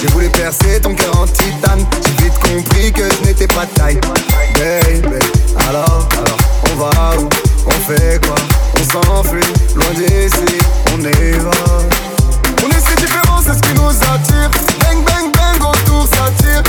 J'ai voulu percer ton cœur en titane. J'ai vite compris que je n'étais pas taille. Baby, alors, alors, on va où? On fait quoi? On s'enfuit, loin d'ici, on évade. On est si différents, c'est ce qui nous attire. Bang, bang, bang, autour, ça tire.